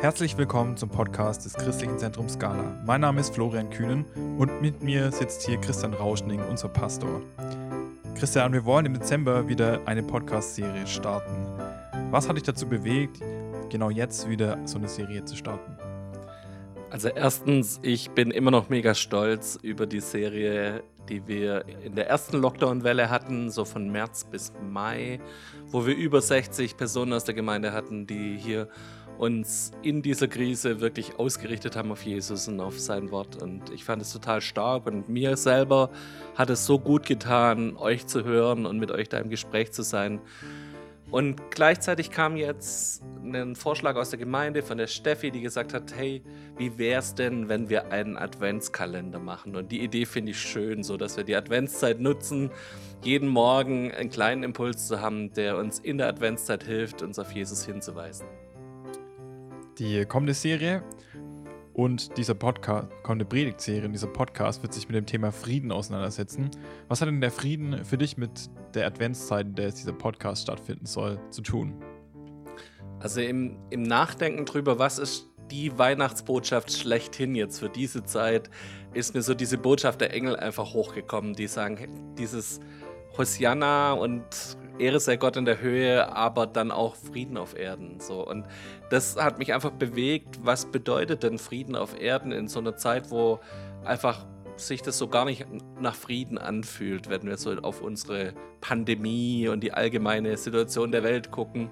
Herzlich willkommen zum Podcast des Christlichen Zentrums Scala. Mein Name ist Florian Kühnen und mit mir sitzt hier Christian Rauschning, unser Pastor. Christian, wir wollen im Dezember wieder eine Podcast-Serie starten. Was hat dich dazu bewegt, genau jetzt wieder so eine Serie zu starten? Also erstens, ich bin immer noch mega stolz über die Serie, die wir in der ersten Lockdown-Welle hatten, so von März bis Mai, wo wir über 60 Personen aus der Gemeinde hatten, die hier uns in dieser Krise wirklich ausgerichtet haben auf Jesus und auf sein Wort. Und ich fand es total stark und mir selber hat es so gut getan, euch zu hören und mit euch da im Gespräch zu sein. Und gleichzeitig kam jetzt ein Vorschlag aus der Gemeinde von der Steffi, die gesagt hat, hey, wie wäre es denn, wenn wir einen Adventskalender machen? Und die Idee finde ich schön, so dass wir die Adventszeit nutzen, jeden Morgen einen kleinen Impuls zu haben, der uns in der Adventszeit hilft, uns auf Jesus hinzuweisen die kommende Serie und dieser Podcast, kommende Predigtserie, dieser Podcast wird sich mit dem Thema Frieden auseinandersetzen. Was hat denn der Frieden für dich mit der Adventszeit, in der dieser Podcast stattfinden soll, zu tun? Also im, im Nachdenken drüber, was ist die Weihnachtsbotschaft schlechthin jetzt für diese Zeit, ist mir so diese Botschaft der Engel einfach hochgekommen, die sagen, dieses Hosianna und Ehre sei Gott in der Höhe, aber dann auch Frieden auf Erden. So. Und das hat mich einfach bewegt. Was bedeutet denn Frieden auf Erden in so einer Zeit, wo einfach sich das so gar nicht nach Frieden anfühlt, wenn wir so auf unsere Pandemie und die allgemeine Situation der Welt gucken.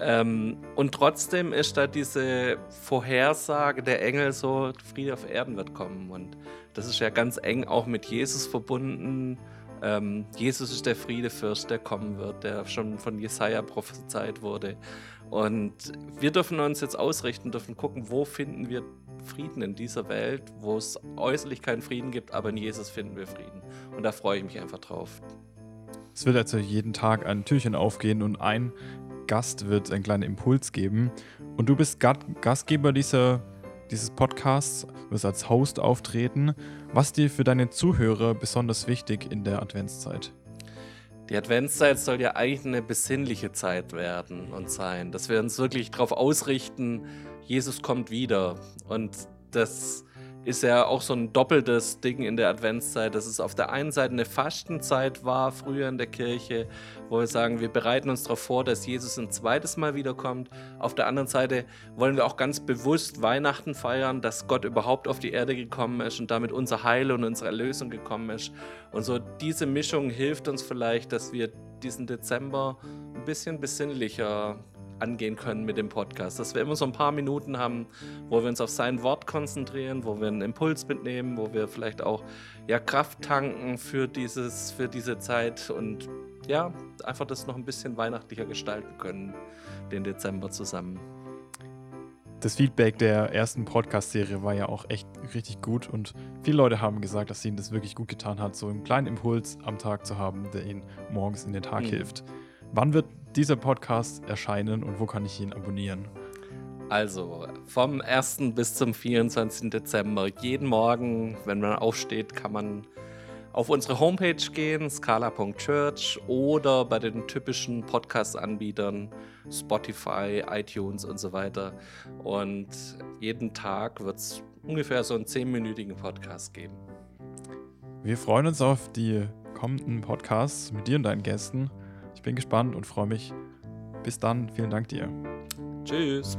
Ähm, und trotzdem ist da diese Vorhersage der Engel so, Friede auf Erden wird kommen. Und das ist ja ganz eng auch mit Jesus verbunden ähm, Jesus ist der Friedefürst, der kommen wird, der schon von Jesaja prophezeit wurde. Und wir dürfen uns jetzt ausrichten, dürfen gucken, wo finden wir Frieden in dieser Welt, wo es äußerlich keinen Frieden gibt, aber in Jesus finden wir Frieden. Und da freue ich mich einfach drauf. Es wird also jeden Tag ein Türchen aufgehen und ein Gast wird einen kleinen Impuls geben. Und du bist Gastgeber dieser dieses Podcasts, wirst als Host auftreten. Was dir für deine Zuhörer besonders wichtig in der Adventszeit? Die Adventszeit soll ja eigentlich eine besinnliche Zeit werden und sein, dass wir uns wirklich darauf ausrichten, Jesus kommt wieder. Und das ist ja auch so ein doppeltes Ding in der Adventszeit, dass es auf der einen Seite eine Fastenzeit war, früher in der Kirche, wo wir sagen, wir bereiten uns darauf vor, dass Jesus ein zweites Mal wiederkommt. Auf der anderen Seite wollen wir auch ganz bewusst Weihnachten feiern, dass Gott überhaupt auf die Erde gekommen ist und damit unser Heil und unsere Erlösung gekommen ist. Und so diese Mischung hilft uns vielleicht, dass wir diesen Dezember ein bisschen besinnlicher angehen können mit dem Podcast. Dass wir immer so ein paar Minuten haben, wo wir uns auf sein Wort konzentrieren, wo wir einen Impuls mitnehmen, wo wir vielleicht auch ja, Kraft tanken für, dieses, für diese Zeit und ja, einfach das noch ein bisschen weihnachtlicher gestalten können, den Dezember zusammen. Das Feedback der ersten Podcast-Serie war ja auch echt richtig gut und viele Leute haben gesagt, dass ihnen das wirklich gut getan hat, so einen kleinen Impuls am Tag zu haben, der ihnen morgens in den Tag mhm. hilft. Wann wird dieser Podcast erscheinen und wo kann ich ihn abonnieren? Also vom 1. bis zum 24. Dezember, jeden Morgen, wenn man aufsteht, kann man auf unsere Homepage gehen, scala.church oder bei den typischen Podcast-Anbietern Spotify, iTunes und so weiter. Und jeden Tag wird es ungefähr so einen 10-minütigen Podcast geben. Wir freuen uns auf die kommenden Podcasts mit dir und deinen Gästen. Ich bin gespannt und freue mich. Bis dann. Vielen Dank dir. Tschüss.